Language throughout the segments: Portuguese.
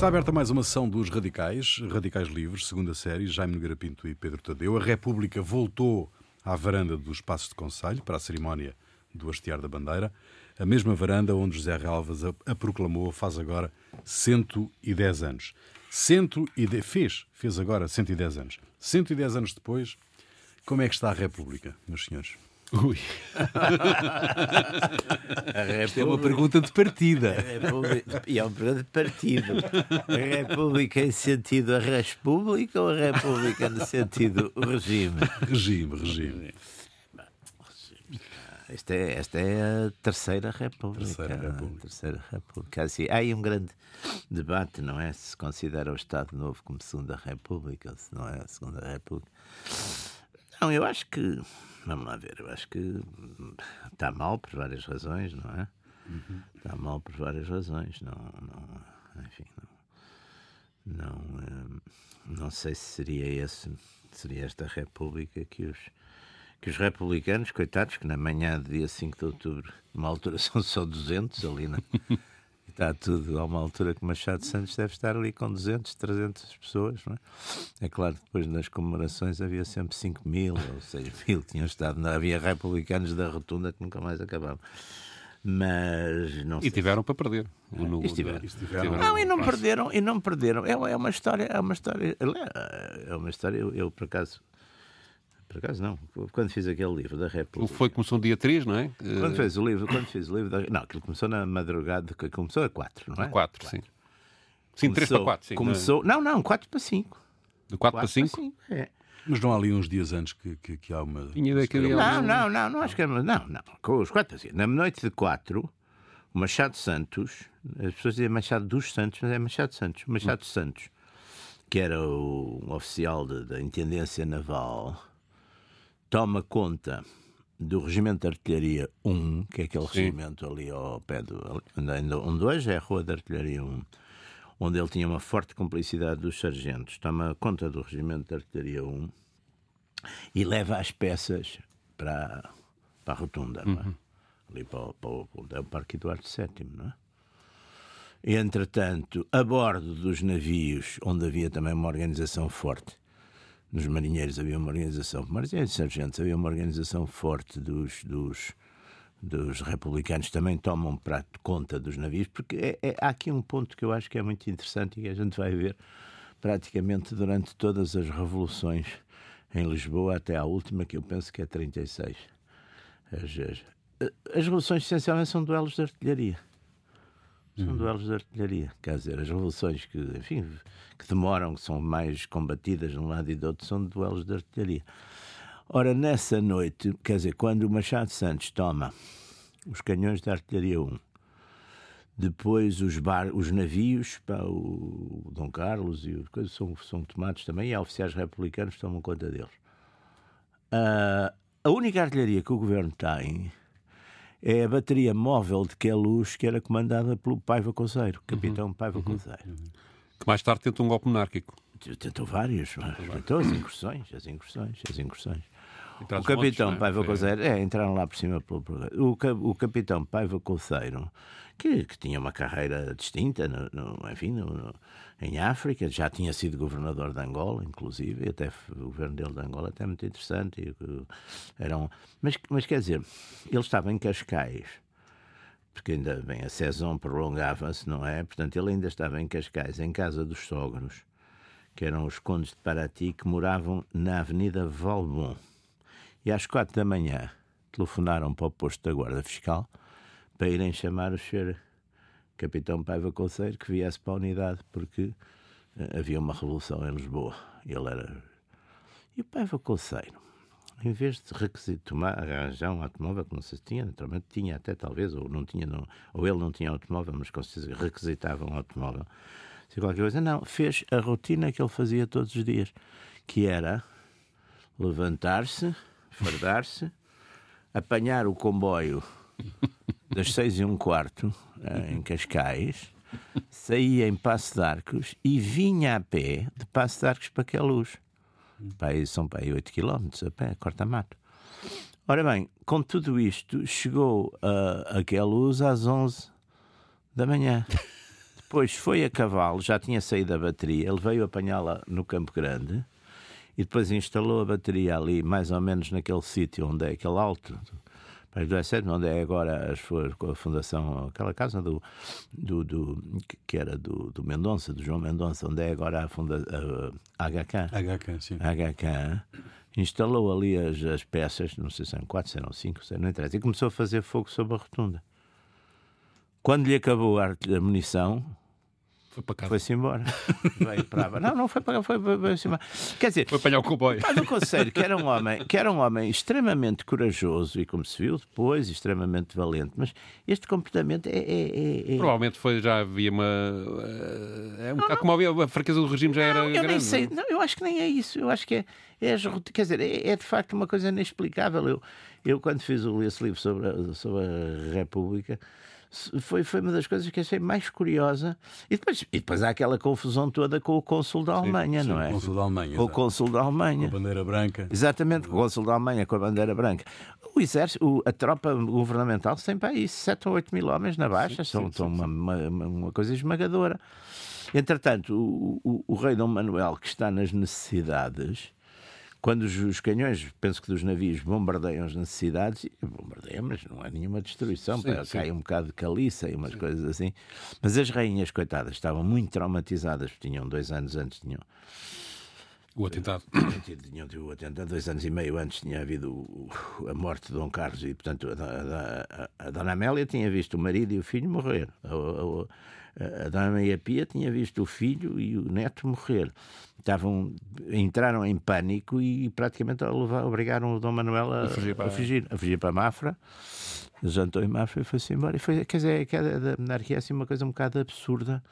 Está aberta mais uma sessão dos Radicais, Radicais Livres, segunda série, Jaime Nogueira Pinto e Pedro Tadeu. A República voltou à varanda dos Passos de Conselho para a cerimónia do hastear da bandeira. A mesma varanda onde José Realvas a, a proclamou faz agora 110 anos. 110, fez, fez agora 110 anos. 110 anos depois, como é que está a República, meus senhores? Ui. É uma pergunta de partida. E é uma pergunta de partido. A República em sentido a República ou a República no sentido regime? Regime, regime. Esta é, esta é a Terceira República. Terceira República. Terceira República. Assim, há aí um grande debate, não é? Se considera o Estado Novo como Segunda República ou se não é a Segunda República. Não, eu acho que. Vamos lá ver, eu acho que está mal por várias razões, não é? Uhum. Está mal por várias razões. Não, não, enfim, não, não, hum, não sei se seria esse, seria esta República que os que os republicanos, coitados, que na manhã do dia 5 de outubro, numa altura são só 200 ali, na, está tudo a uma altura que Machado Santos deve estar ali com 200, 300 pessoas, não é? É claro que depois nas comemorações havia sempre 5 mil ou 6 mil que tinham estado, não, havia republicanos da rotunda que nunca mais acabavam. Mas não E tiveram para perder. No, estiveram. estiveram. Não, e não perderam, e não perderam. É, é uma história, é uma história, é uma história, eu, eu por acaso por acaso não. Quando fiz aquele livro da República. Foi, começou no dia 3, não é? Quando fez o livro, quando fiz o livro da... Não, aquilo começou na madrugada, começou a 4, não é? 4, sim. Sim, 3 para 4, sim. Começou... Não, não, 4 para 5. De 4, para 5? 5 é. Mas não há ali uns dias antes que, que, que há uma. Tinha que havia não, não, não, não acho que era. Não, não. Com os 4 para 5. Na noite de 4, o Machado Santos, as pessoas dizem Machado dos Santos, mas é Machado Santos. Machado hum. Santos, que era o, um oficial de, da Intendência Naval toma conta do Regimento de Artilharia 1, que é aquele Sim. regimento ali ao pé do. onde hoje é a Rua de Artilharia 1, onde ele tinha uma forte cumplicidade dos sargentos. Toma conta do Regimento de Artilharia 1 e leva as peças para, para a rotunda, é? Uhum. ali para, para, para, é o Parque Eduardo VII, não é? Entretanto, a bordo dos navios, onde havia também uma organização forte, nos marinheiros havia uma organização, marinheiros e sargentos, havia uma organização forte dos, dos, dos republicanos, também tomam prato conta dos navios, porque é, é, há aqui um ponto que eu acho que é muito interessante e que a gente vai ver praticamente durante todas as revoluções em Lisboa, até à última, que eu penso que é 36. As, as, as revoluções essencialmente são duelos de artilharia. São uhum. duelos de artilharia. Quer dizer, as revoluções que, enfim, que demoram, que são mais combatidas de um lado e do outro, são duelos de artilharia. Ora, nessa noite, quer dizer, quando o Machado Santos toma os canhões de artilharia 1, depois os, bar, os navios, pá, o Dom Carlos e as coisas são, são tomados também, e há oficiais republicanos que tomam conta deles. Uh, a única artilharia que o governo tem é a bateria móvel de Queluz, que era comandada pelo Paiva Coseiro, capitão uhum. Paiva uhum. Uhum. Que mais tarde tentou um golpe monárquico. Tentou vários, tentou as incursões, as incursões, as incursões. O capitão montes, é? Paiva Coseiro, é, entraram lá por cima pelo o, o capitão Paiva Coseiro, que, que tinha uma carreira distinta, no, no enfim, no, em África, já tinha sido governador de Angola, inclusive, e até o governo dele de Angola até muito interessante. E, eram, mas, mas quer dizer, ele estava em Cascais, porque ainda bem, a saison prolongava-se, não é? Portanto, ele ainda estava em Cascais, em casa dos sogros, que eram os condes de Paraty, que moravam na Avenida Valbon. E às quatro da manhã telefonaram para o posto da Guarda Fiscal para irem chamar o senhor capitão Paiva Conceiro que viesse para a unidade, porque uh, havia uma revolução em Lisboa. Ele era. E o Paiva Conceiro, em vez de requisito tomar, arranjar um automóvel que não se tinha, naturalmente tinha até talvez, ou não tinha, não, ou ele não tinha automóvel, mas com certeza requisitava um automóvel. Se qualquer coisa, não, fez a rotina que ele fazia todos os dias, que era levantar-se, fardar-se, apanhar o comboio das seis e um quarto eh, em Cascais, saía em Passo de Arcos e vinha a pé de Passo de Arcos para Queluz. Pai, são para aí 8 km a pé, corta-mato. Ora bem, com tudo isto, chegou a, a Queluz às 11 da manhã. depois foi a cavalo, já tinha saído a bateria, ele veio apanhá-la no Campo Grande e depois instalou a bateria ali, mais ou menos naquele sítio onde é aquele alto, mas do S7, onde é agora as, a fundação, aquela casa do, do, do que era do, do Mendonça, do João Mendonça, onde é agora a, funda, a, a HK. HK, sim. HK instalou ali as, as peças, não sei se eram quatro, se eram cinco, se não interessa, e começou a fazer fogo sobre a rotunda. Quando lhe acabou a munição, foi para casa. Foi-se embora. Veio para Não, não foi para foi, foi, foi, foi Quer dizer, foi apanhar o comboio. Mas o conselho, que era um homem, que era um homem extremamente corajoso e como se viu depois, extremamente valente, mas este comportamento é, é, é, é... Provavelmente foi, já havia uma é um não, como havia, a fraqueza do regime já era não, eu grande. Nem sei, não, eu acho que nem é isso. Eu acho que é, é quer dizer, é, é, de facto uma coisa inexplicável. Eu, eu quando fiz esse livro sobre a, sobre a República foi, foi uma das coisas que achei mais curiosa. E depois, e depois há aquela confusão toda com o cônsul da Alemanha, sim, não sim, é? O cônsul da Alemanha. Com o cônsul da Alemanha. Com a bandeira branca. Exatamente, com o cônsul da Alemanha com a bandeira branca. O exército, a tropa governamental tem para aí 7 ou 8 mil homens na baixa, sim, são, são uma, uma, uma, coisa esmagadora. Entretanto, o, o, o rei Dom Manuel, que está nas necessidades, quando os, os, canhões, penso que dos navios, bombardeiam as necessidades, bombardeiam, mas não é nenhuma destruição, sim, sim. cai um bocado de caliça e umas sim. coisas assim. Mas as rainhas, coitadas, estavam muito traumatizadas, tinham dois anos antes, tinham. O atentado. Tinham o atentado, dois anos e meio antes tinha havido a morte de Dom Carlos e, portanto, a, a, a, Dona Amélia tinha visto o marido e o filho morrer. A, a Dona Maria Pia tinha visto o filho e o neto morrer estavam, entraram em pânico e praticamente obrigaram o Dom Manuel a, a, fugir, para... a, fugir, a fugir para Mafra. Jantou em Mafra e foi-se embora. E foi, quer dizer, a da monarquia é assim uma coisa um bocado absurda.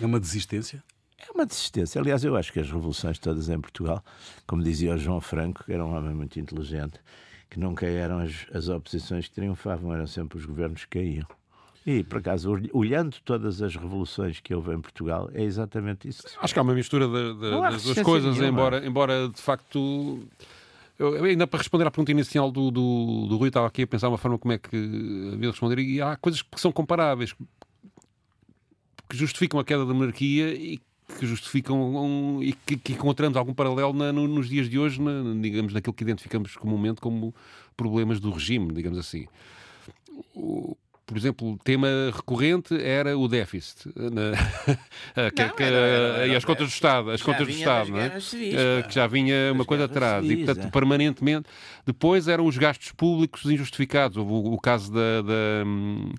É uma desistência? É uma desistência. Aliás, eu acho que as revoluções todas em Portugal, como dizia o João Franco, que era um homem muito inteligente, que nunca eram as, as oposições que triunfavam, eram sempre os governos que caíam. E, por acaso, olhando todas as revoluções que houve em Portugal, é exatamente isso. Acho que há uma mistura de, de, das duas coisas, embora, embora de facto. Eu, ainda para responder à pergunta inicial do, do, do Rui, estava aqui a pensar uma forma como é que havia responder, e há coisas que são comparáveis, que justificam a queda da monarquia e que justificam um, e que, que, encontramos algum paralelo na, no, nos dias de hoje, na, digamos, naquilo que identificamos comumente como problemas do regime, digamos assim. O, por exemplo, o tema recorrente era o déficit na, que, não, que, era, era, e as contas do Estado, as contas do Estado, não é? Civis, uh, que já vinha uma coisa atrás civis, e portanto é. permanentemente. Depois eram os gastos públicos injustificados. Houve o, o caso da, da hum,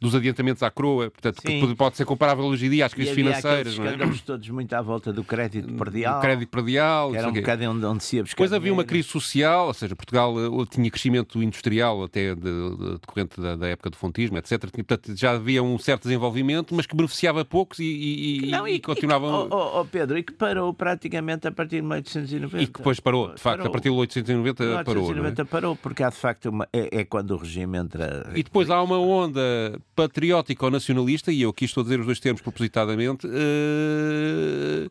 dos adiantamentos à croa, portanto, Sim. que pode ser comparável hoje em dia às crises financeiras. Não é? todos muito à volta do crédito perdial. O crédito perdial. Que era um bocado onde, onde se ia buscar. Depois havia uma crise social, ou seja, Portugal uh, tinha crescimento industrial até de, de, decorrente da, da, época do fontismo, etc. Portanto, já havia um certo desenvolvimento, mas que beneficiava poucos e, e, não, e, e continuavam. Oh, oh, Pedro, e que parou praticamente a partir de 1890. E que depois parou, de facto, parou. a partir de 1890 parou. 1890 é? parou, porque há de facto uma, é, é quando o regime entra. E depois há uma onda patriótica ou nacionalista, e eu aqui estou a dizer os dois termos propositadamente, uh,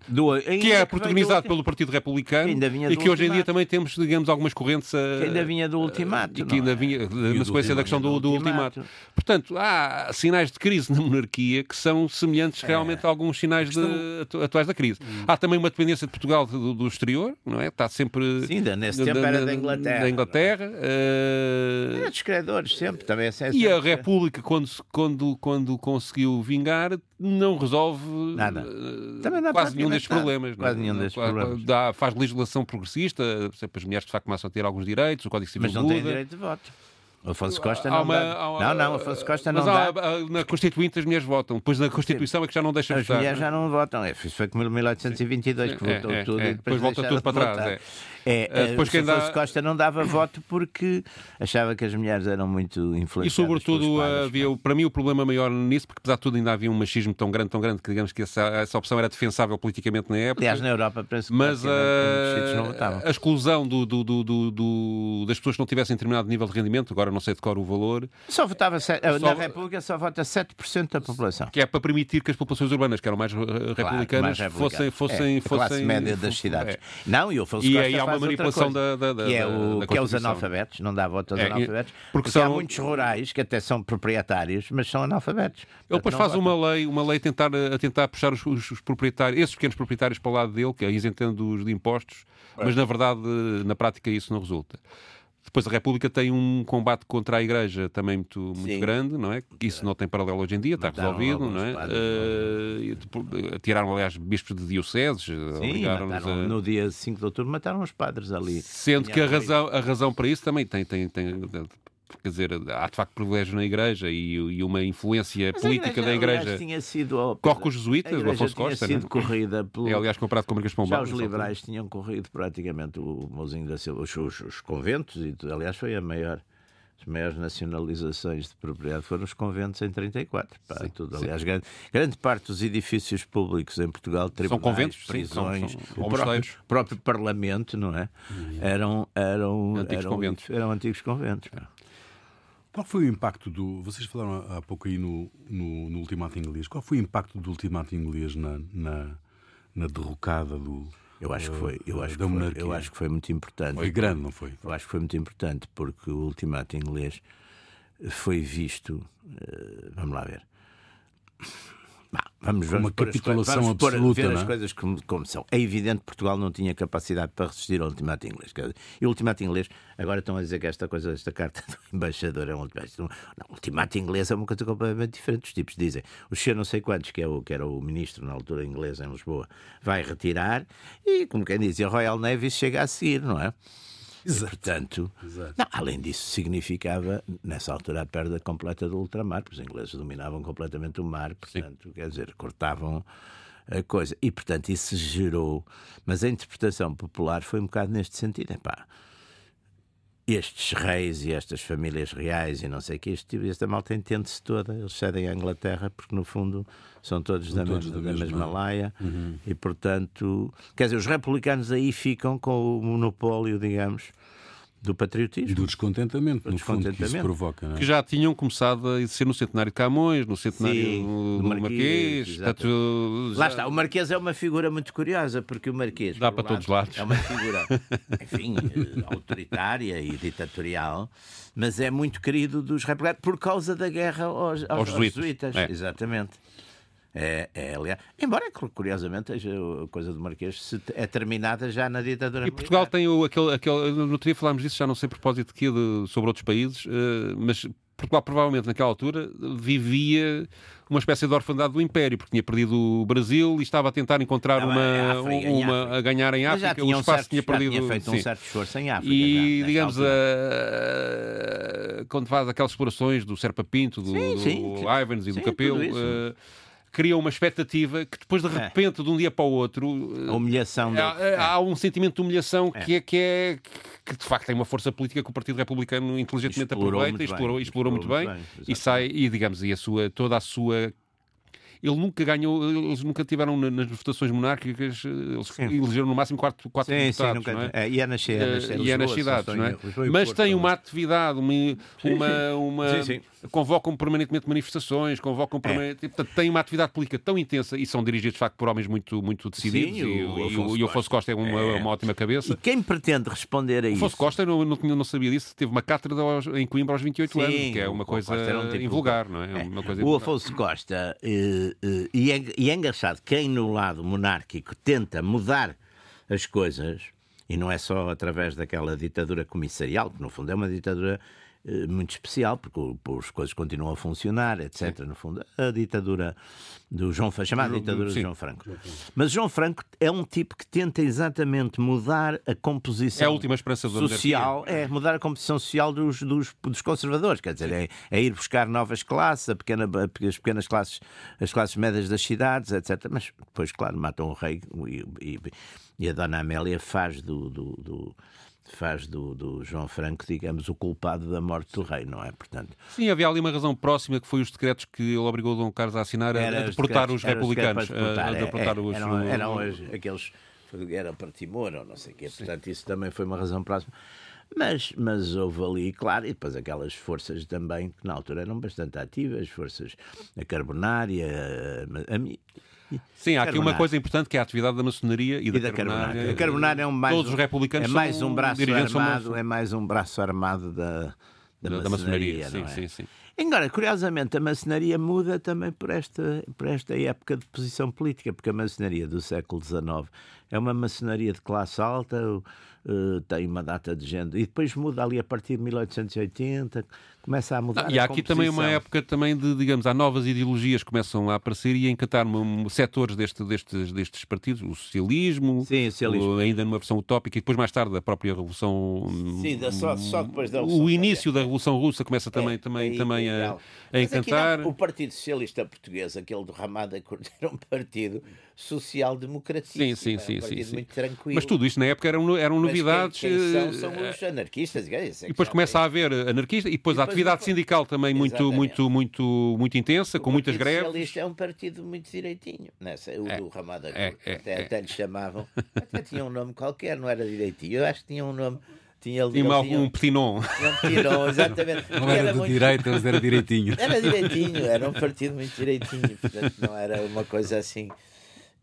Do, que é protagonizado pelo Partido Republicano e que hoje em dia também temos, digamos, algumas correntes. Uh, que ainda vinha do ultimato. E que ainda é? vinha na sequência da questão do, do, ultimato. ultimato. Portanto, há sinais de crise na monarquia que são semelhantes é. realmente a alguns sinais questão... de, atuais da crise. Hum. Há também uma dependência de Portugal do, do, exterior, não é? Está sempre. Sim, nesse tempo era da Inglaterra. Da Inglaterra. Uh... Era dos credores, sempre. Também é e a República, quando, quando, quando conseguiu vingar, não resolve nada. Uh, quase nenhum destes problemas. Quase nenhum destes problemas. Dá, faz legislação progressista, as mulheres de facto começam a ter alguns direitos, o Código Civil Mas não muda. têm direito de voto. Afonso Costa não uma, dá. Uma, não, não, Afonso Costa não mas dá. Na Constituinte as mulheres votam. Depois na Constituição é que já não deixa as votar. As mulheres já não votam. É, isso foi como em 1822 Sim. que votou é, tudo é, e depois, depois volta tudo para trás. É. É, uh, depois quem dá... Costa não dava voto porque achava que as mulheres eram muito influenciadas. E sobretudo, havia, para mim, o problema maior nisso, porque apesar de tudo ainda havia um machismo tão grande, tão grande, que digamos que essa, essa opção era defensável politicamente na época. Aliás, na Europa, penso que mas, uh, a exclusão do, do, do, do, das pessoas que não tivessem determinado nível de rendimento, agora não sei de cor o valor. Só votava, só, na República só vota 7% da população. Que é para permitir que as populações urbanas, que eram mais republicanas, claro, mais fossem, fossem, é, fossem. classe média das cidades. É. Não, e o Afonso e Costa uma manipulação da, da, da, que é, o, da que é os analfabetos, não dá voto aos é, analfabetos, porque, porque são... há muitos rurais que até são proprietários, mas são analfabetos. Ele depois faz uma lei, uma lei tentar, a tentar puxar os, os, os, proprietários, esses pequenos proprietários para o lado dele, que é isentando de impostos, é. mas na verdade, na prática, isso não resulta. Depois a República tem um combate contra a Igreja também muito, muito grande, não é? Isso não tem paralelo hoje em dia, está mataram resolvido, não é? Uh, tiraram, aliás, bispos de dioceses. Sim, mataram, a... no dia 5 de outubro mataram os padres ali. Sendo que a razão, a razão para isso também tem, tem, tem quer dizer, há de facto privilégio na Igreja e, e uma influência Mas política igreja, da Igreja. Tinha sido, corre com os jesuítas, o Afonso Costa. Tinha sido né? corrida pelo... É, aliás, comprado com Marquês Pombal. Já os liberais tinham corrido praticamente o Mozinho da Silva, os, os, os conventos, e aliás, foi a maior as maiores nacionalizações de propriedade foram os conventos em 34. Pá, sim, tudo. Aliás, grande, grande, parte dos edifícios públicos em Portugal, tribunais, são conventos, prisões, sim, são, são o próprio, próprio, Parlamento, não é? Eram, eram, antigos eram, conventos. Eram antigos conventos. Qual foi o impacto do. Vocês falaram há pouco aí no, no, no ultimato inglês. Qual foi o impacto do ultimato inglês na, na, na derrocada do. Eu acho que foi, eu acho que foi, eu acho que foi muito importante. Foi grande, não foi? Eu acho que foi muito importante porque o ultimato inglês foi visto. Uh, vamos lá ver Vamos, vamos uma capitulação vamos absoluta, ver as é? coisas como, como, são. É evidente que Portugal não tinha capacidade para resistir ao ultimato inglês. E o ultimato inglês, agora estão a dizer que esta coisa, esta carta do embaixador é um ultimato. Não, o ultimato inglês é uma coisa completamente diferente. Os tipos dizem, o senhor não sei quantos, que, é o, que era o ministro na altura inglês em Lisboa, vai retirar e, como quem diz, a Royal Navy chega a seguir, não é? Exato. portanto, Exato. Não, além disso, significava, nessa altura, a perda completa do ultramar, porque os ingleses dominavam completamente o mar, portanto, Sim. quer dizer, cortavam a coisa. E, portanto, isso gerou. Mas a interpretação popular foi um bocado neste sentido. Epá, estes reis e estas famílias reais e não sei o que, este, tipo, esta malta entende-se toda. Eles cedem à Inglaterra porque, no fundo, são todos, são da, todos mesma, da, mesma, laia. Uhum. E, portanto, quer dizer, os republicanos aí ficam com o monopólio, digamos, do patriotismo. E do descontentamento, do no descontentamento. fundo, que isso provoca. É? Que já tinham começado a ser no centenário de Camões, no centenário Sim, do, do Marquês. portanto, já... Lá está, o Marquês é uma figura muito curiosa, porque o Marquês... Dá para lado, todos lados. É uma figura, enfim, eh, autoritária e ditatorial, mas é muito querido dos republicanos por causa da guerra aos, aos, aos jesuítas. É. Exatamente. É, é, aliás, embora curiosamente a coisa do Marquês é terminada já na ditadura E Portugal tem o, aquele, aquele. No outro dia falámos disso, já não sei a propósito de de, sobre outros países, uh, mas Portugal provavelmente naquela altura vivia uma espécie de orfandade do Império, porque tinha perdido o Brasil e estava a tentar encontrar não, uma, África, uma a ganhar em África. O espaço certo, tinha perdido. Tinha feito sim. um certo esforço em África. E já, digamos, a, quando faz aquelas explorações do Serpa Pinto, do, sim, sim, do Ivans e do Capelo cria uma expectativa que depois de é. repente, é. de um dia para o outro, a humilhação há, é. há um sentimento de humilhação é. que é que é que de facto tem uma força política que o Partido Republicano inteligentemente explorou aproveita, explorou, explorou, explorou, muito bem, bem e sai e digamos e a sua toda a sua ele nunca ganhou, eles nunca tiveram nas votações monárquicas, eles sim. elegeram no máximo quatro, quatro sim, deputados, sim, nunca, é? é? E é nas, é nas, é, e é nas cidades, não é? Mas tem uma atividade, uma, uma, uma convocam permanentemente manifestações, convocam é. permanentemente, portanto, tem uma atividade política tão intensa e são dirigidos de facto por homens muito, muito decididos Sim, e, o, e, o, e o Afonso Costa é uma, é uma, ótima cabeça. E quem pretende responder a isso? O Afonso Costa, não, não, não sabia disso, teve uma cátedra em Coimbra aos 28 Sim, anos, que é uma coisa um tipo invulgar, não é? é. Uma coisa o Afonso Costa, eh, eh, e, é, e é engraçado, quem no lado monárquico tenta mudar as coisas, e não é só através daquela ditadura comissarial, que no fundo é uma ditadura muito especial, porque as coisas continuam a funcionar, etc. Sim. No fundo, a ditadura do João Franco, chamada ditadura do João Franco. Mas João Franco é um tipo que tenta exatamente mudar a composição é a última esperança social, é mudar a composição social dos, dos, dos conservadores, quer dizer, é, é, ir buscar novas classes, a pequena, as pequenas classes, as classes médias das cidades, etc. Mas depois, claro, matam o rei e, e, e a Dona Amélia faz do, do, do faz do, do, João Franco, digamos, o culpado da morte do rei, não é? Portanto, Sim, havia ali uma razão próxima que foi os decretos que ele obrigou Dom Carlos a assinar a, a deportar os republicanos. Deportar, a, a deportar é, os, eram, eram aqueles era para Timor ou não sei o quê. Portanto, isso também foi uma razão próxima. Mas, mas houve ali, claro, e depois aquelas forças também que na altura eram bastante ativas, forças a carbonária, a, a, Sim, há aqui uma coisa importante que é a atividade da maçonaria e, e da, da carbonária. A carbonária é um mais Todos os republicanos é mais um braço armado, é mais um braço armado da, da, da, maçonaria. sim, é? sim, sim. Agora, curiosamente, a maçonaria muda também por esta, por esta época de posição política, porque a maçonaria do século XIX é uma maçonaria de classe alta, uh, tem uma data de género, e depois muda ali a partir de 1880, começa a mudar. e há aqui também uma época também de, digamos, há novas ideologias que começam a aparecer e a encantar setores deste, destes, destes partidos, o socialismo, Sim, socialismo. O, ainda numa versão utópica, e depois mais tarde a própria Revolução. Sim, só, só depois da Revolução O início da Revolução Russa começa também, é, também, é, também é, a, a encantar. Não, o Partido Socialista Português, aquele do Ramada era um partido social-democratista. Sim, sim, sim. Partido sim, muito tranquilo. Mas tudo isto na época eram, eram novidades. Quem, quem são, são os eh, anarquistas. É e depois começa a haver anarquistas e depois, e depois a atividade sindical também muito, muito, muito, muito intensa, o com muitas greves. O Socialista é um partido muito direitinho. Nessa, o é, do Ramada é, é, até, é. até lhe chamavam. Até tinha um nome qualquer, não era direitinho. Eu acho que tinha um nome. Tinha, tinha algum tinha, um petinon. Um petinon, exatamente. Não era, era de muito... direita, mas era direitinho. Era direitinho, era um partido muito direitinho. Portanto, não era uma coisa assim.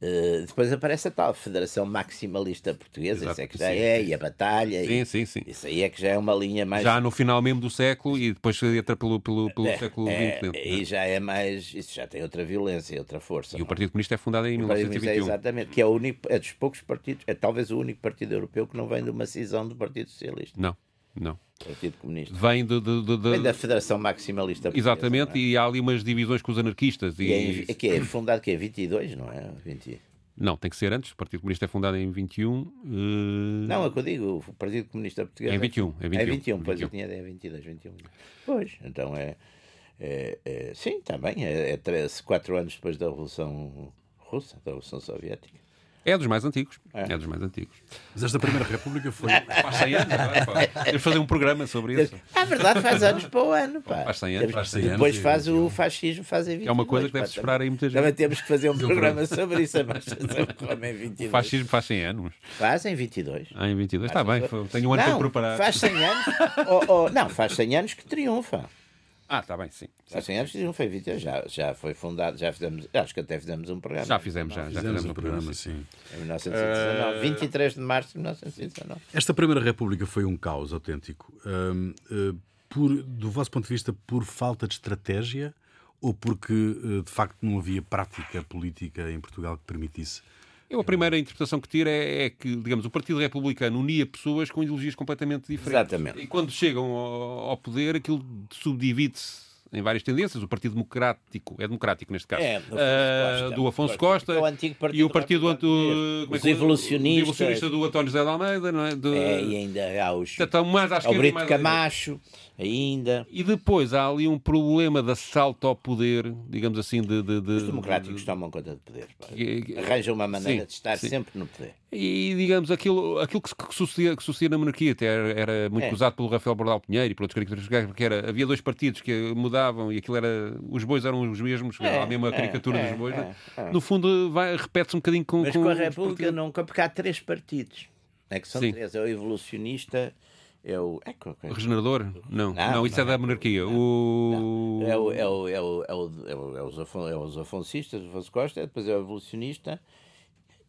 Uh, depois aparece a tal Federação Maximalista Portuguesa, Exato, isso é que já sim, é, e a Batalha. Sim, e, sim, sim. Isso aí é que já é uma linha mais. Já no final mesmo do século e depois entra pelo, pelo, pelo é, século XX. É, e já é mais. Isso já tem outra violência, outra força. E não? o Partido Comunista é fundado em 1921. É, exatamente, que é, o único, é dos poucos partidos, é talvez o único partido europeu que não vem de uma cisão do Partido Socialista. Não. Não. Partido Comunista. Vem, de, de, de, Vem da Federação Maximalista Portuguesa. Exatamente, é? e há ali umas divisões com os anarquistas. E, e é, que é fundado que é 22, não é? 20... Não, tem que ser antes. O Partido Comunista é fundado em 21. Uh... Não, é o que eu digo. O Partido Comunista Português. É em 21. É 21, é 21 pois 21. eu tinha ideia, 22, 21. Pois, então é. é, é sim, também. É, é 13, 4 anos depois da Revolução Russa, da Revolução Soviética. É dos mais antigos. É. é dos mais antigos. Mas esta Primeira República foi. Faz 100 anos, Temos fazer um programa sobre isso. É verdade, faz anos para o ano. Pá. Faz 100 anos. Faz 100 anos Depois faz o fascismo, faz em 22. É uma coisa que deve-se esperar aí muitas vezes. Também temos que fazer um programa sobre isso. Um programa em 22. O fascismo faz 100 anos. Faz em 22. Ah, em 22. Está bem, tenho um ano não, para preparar. Faz 100 anos. oh, oh, não, faz 100 anos que triunfa. Ah, está bem, sim. Há 100 anos não foi 20 já, já foi fundado, já fizemos, acho que até fizemos um programa. Já fizemos, já, já fizemos, um programa, sim. Em 1919, uh... 23 de março de 1919. Esta Primeira República foi um caos autêntico. Uh, uh, por, do vosso ponto de vista, por falta de estratégia ou porque, uh, de facto, não havia prática política em Portugal que permitisse eu, a primeira interpretação que tiro é, é, que, digamos, o Partido Republicano unia pessoas com ideologias completamente diferentes. Exatamente. E quando chegam ao, ao poder, aquilo subdivide-se em várias tendências. O Partido Democrático, é democrático neste caso, é, do Afonso Costa, uh, do Afonso Costa é o antigo partido e o Partido do, os é evolucionistas, evolucionista do António José de Almeida, não é? Do, é e ainda há os. Então, mais à esquerda, o Brito Camacho ainda. E depois há ali um problema de assalto ao poder, digamos assim, de. de, de Os democráticos de, tomam conta do poder. Que, Arranjam uma maneira sim, de estar sim. sempre no poder. E, digamos, aquilo, aquilo que, que, sucedia, que sucedia na monarquia até era, era muito é. usado pelo Rafael Bordal Pinheiro e por outros caricaturistas, que era, havia dois partidos que mudavam e aquilo era. Os bois eram os mesmos, é, a mesma é, caricatura é, dos bois. É, é, no fundo, repete-se um bocadinho com. Mas com, com a República nunca, porque há três partidos. É que são sim. três: é o evolucionista é o. É, o regenerador? Não, não, não isso é da monarquia. O... É, o, é, o, é, o, é, o, é, o, é, os, afon, é os afoncistas, o Afonso Costa, depois é o evolucionista.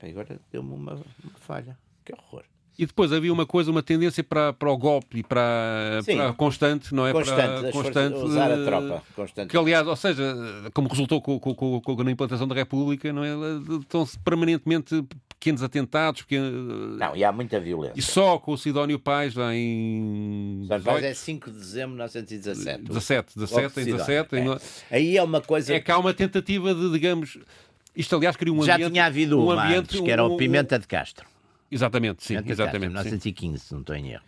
Agora deu-me uma, uma falha. Que horror. E depois havia uma coisa, uma tendência para, para o golpe e para, para constante, não é? Constante, para, constante usar a tropa. Constante. Que, aliás, ou seja, como resultou com, com, com, com a implantação da República, não é? Estão-se permanentemente pequenos atentados. Pequenos... Não, e há muita violência. E só com o Sidónio Pais, lá em. Sidónio Pais é 5 de dezembro de 1917. 17, 17, em 17. É. Aí é uma coisa. É que há uma tentativa de, digamos. Isto, aliás, cria um Já ambiente. Já tinha havido um uma ambiente, antes, que era o Pimenta de Castro. Exatamente, sim, exatamente. Castro, 1915, se não estou em erro.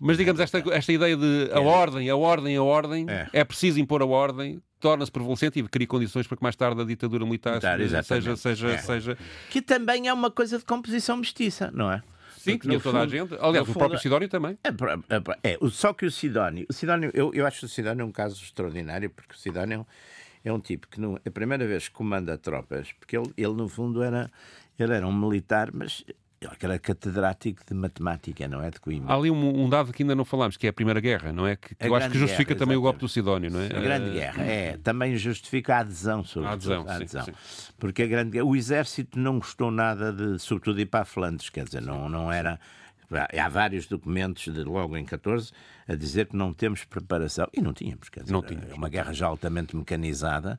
Mas digamos, esta, esta ideia de a é. ordem, a ordem, a ordem, é, é preciso impor a ordem, torna-se prevalecente e cria condições para que mais tarde a ditadura militar, militar seja, seja, é. seja. Que também é uma coisa de composição mestiça, não é? Sim, tinha toda fundo, a gente. Aliás, o fundo, próprio Sidónio também. É, é, é, só que o Sidónio, o Sidónio eu, eu acho o Sidónio um caso extraordinário, porque o Sidónio é um tipo que não, é a primeira vez que comanda tropas, porque ele, ele no fundo era, ele era um militar, mas Ele era catedrático de matemática, não é? De Coimbra. Há ali um, um, dado que ainda não falámos, que é a Primeira Guerra, não é? Que, que eu acho que justifica guerra, também exatamente. o golpe do Sidónio, não é? A Grande uh... Guerra, é. Também justifica a adesão, sobretudo. A adesão, a adesão. Sim, sim. Porque a Grande Guerra, o exército não gostou nada de, sobretudo, ir para a Flandres, quer dizer, não, não era... Há vários documentos de logo em 14 a dizer que não temos preparação. E não tínhamos, quer dizer, não tínhamos, uma guerra já altamente mecanizada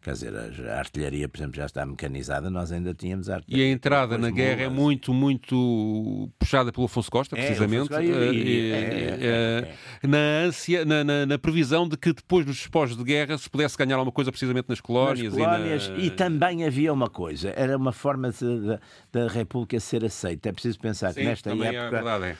Quer dizer, a artilharia, por exemplo, já está mecanizada, nós ainda tínhamos artilharia. E a entrada na guerra é muito, muito puxada pelo Afonso Costa, é, precisamente. É, é, é, na ânsia, na, na, na, previsão de que depois dos despojos de guerra se pudesse ganhar alguma coisa precisamente nas colónias. Nas colónias e, na... e também havia uma coisa, era uma forma da República ser aceita. É preciso pensar Sim, que nesta época. Verdade,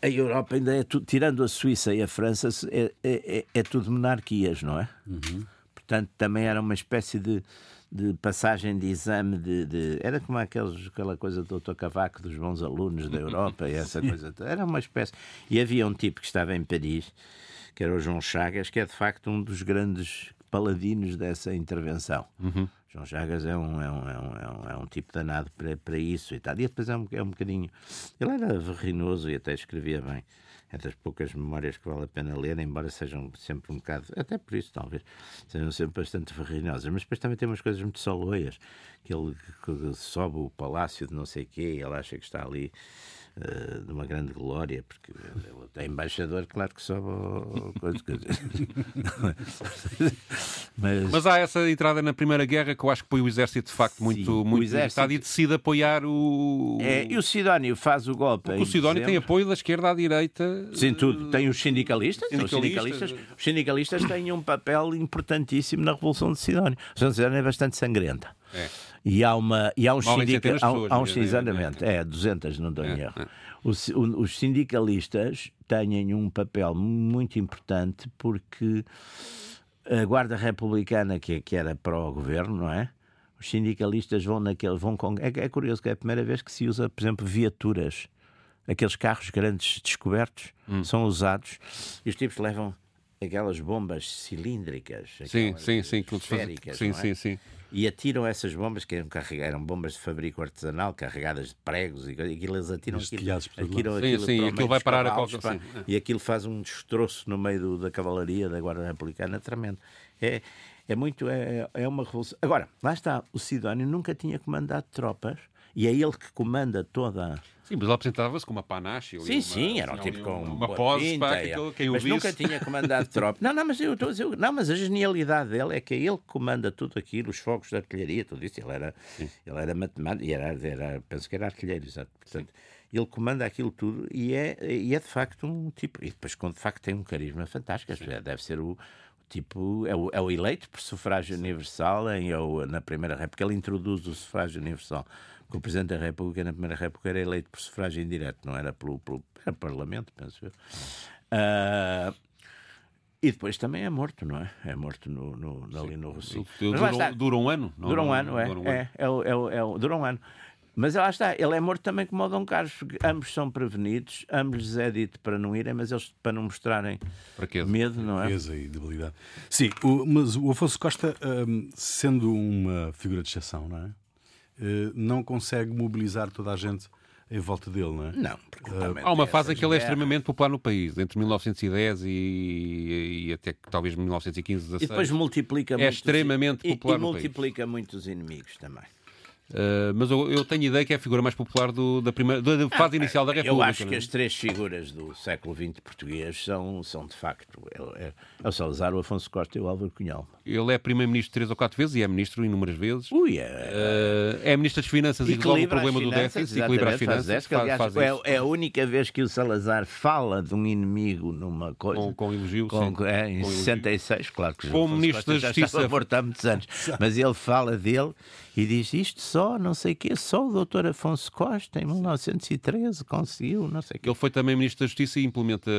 a Europa ainda é tudo, tirando a Suíça e a França, é, é, é tudo monarquias, não é? Uhum. Portanto, também era uma espécie de, de passagem de exame de, de, era como aqueles, aquela coisa do Dr. Cavaco dos bons alunos da Europa e essa coisa era uma espécie e havia um tipo que estava em Paris que era o João Chagas que é de facto um dos grandes paladinos dessa intervenção. Uhum. João Chagas é um, é um, é um, é um, é tipo danado para, para isso e tal. E depois é um, é um bocadinho ele era verrinoso e até escrevia bem é das poucas memórias que vale a pena ler, embora sejam sempre um bocado, até por isso talvez, sejam sempre bastante verrinosas. Mas depois também tem umas coisas muito soloias, que ele que sobe o palácio de não sei o quê, ele acha que está ali uh, de uma grande glória, porque ele é embaixador, claro que sobe coisa. mas... Mas há essa entrada na Primeira Guerra que eu acho que põe o exército de facto muito, Sim, muito exército... e decide apoiar o. É, e o Sidónio faz o golpe. Porque o Sidónio tem apoio da esquerda à direita. Sim, tudo. Tem os sindicalistas. Sindicalistas. Os sindicalistas, os sindicalistas têm um papel importantíssimo na Revolução de Sidónio. A Revolução de Sidónio é bastante sangrenta. É. E há, uma, e há uns. Há, uns, exatamente, é, 200, não estou em erro. Os, os sindicalistas têm um papel muito importante porque a Guarda Republicana, que, que era pró-governo, não é? Os sindicalistas vão naquele. Vão com, é, é curioso que é a primeira vez que se usa, por exemplo, viaturas. Aqueles carros grandes descobertos hum. são usados e os tipos levam aquelas bombas cilíndricas. Sim, sim, sim. Esféricas, sim, é? sim, sim e atiram essas bombas, que eram, eram bombas de fabrico artesanal, carregadas de pregos, e aquilo eles atiram aquilo, atiram sim, aquilo, sim, aquilo vai parar a qualquer pá, E aquilo faz um destroço no meio do, da cavalaria da Guarda Republicana tremendo. É, é muito, é, é uma revolução. Agora, lá está, o Sidónio nunca tinha comandado tropas, e é ele que comanda toda a Sim, mas ele apresentava-se com uma panache. Sim, uma, sim, era um tipo com uma pose, pinta, pá, que quem Mas nunca tinha comandado tropa. Não, não, mas eu estou a dizer, não, mas a genialidade dele é que é ele que comanda tudo aquilo, os fogos de artilharia, tudo isso. Ele era, ele era matemático, e era, era, penso que era artilheiro, exato. Portanto, ele comanda aquilo tudo e é, e é de facto um tipo. E depois, quando de facto tem um carisma fantástico, deve ser o, tipo, é o, é o eleito por sufrágio universal em, ou, na Primeira República. Ele introduz o sufrágio universal que o Presidente da República, na Primeira República, era eleito por sufrágio indireto, não era pelo, pelo era Parlamento, penso eu. Uh, e depois também é morto, não é? É morto no, no, ali no. Dura, dura, um ano? Não, dura um ano, é. Dura um é, ano. É, é, é, é, dura um ano. Mas lá está, ele é morto também como o Dom Carlos. Ambos são prevenidos, ambos lhes é dito para não irem, mas eles para não mostrarem medo, não é? e debilidade. Sim, o, mas o Afonso Costa, um, sendo uma figura de exceção, não é? Eh, não consegue mobilizar toda a gente em volta dele, não é? Não. Uh, há uma fase em que ele é extremamente popular no país, entre 1910 e, e até talvez 1915, 16. E depois multiplica É extremamente popular e, e multiplica muitos inimigos também. Uh, mas eu, eu, tenho ideia que é a figura mais popular do, da, primeira, da fase ah, inicial da República. Eu acho que é? as três figuras do século XX português são, são de facto é, é o Salazar, o Afonso Costa e o Álvaro Cunhal. Ele é primeiro-ministro três ou quatro vezes e é ministro inúmeras vezes. Ui, é, uh, é ministro das Finanças e resolve o problema do déficit, equilibra as finanças. Faz, aliás, faz é, é, a única vez que o Salazar fala de um inimigo numa coisa. Com, com elogio, com, sim. É, em com 66, elogio. claro que Como ministro da Justiça. Já morto há muitos anos. Mas ele fala dele e diz isto só, não sei o quê, só o doutor Afonso Costa, em 1913, conseguiu, não sei o quê. Ele foi também Ministro da Justiça e implementa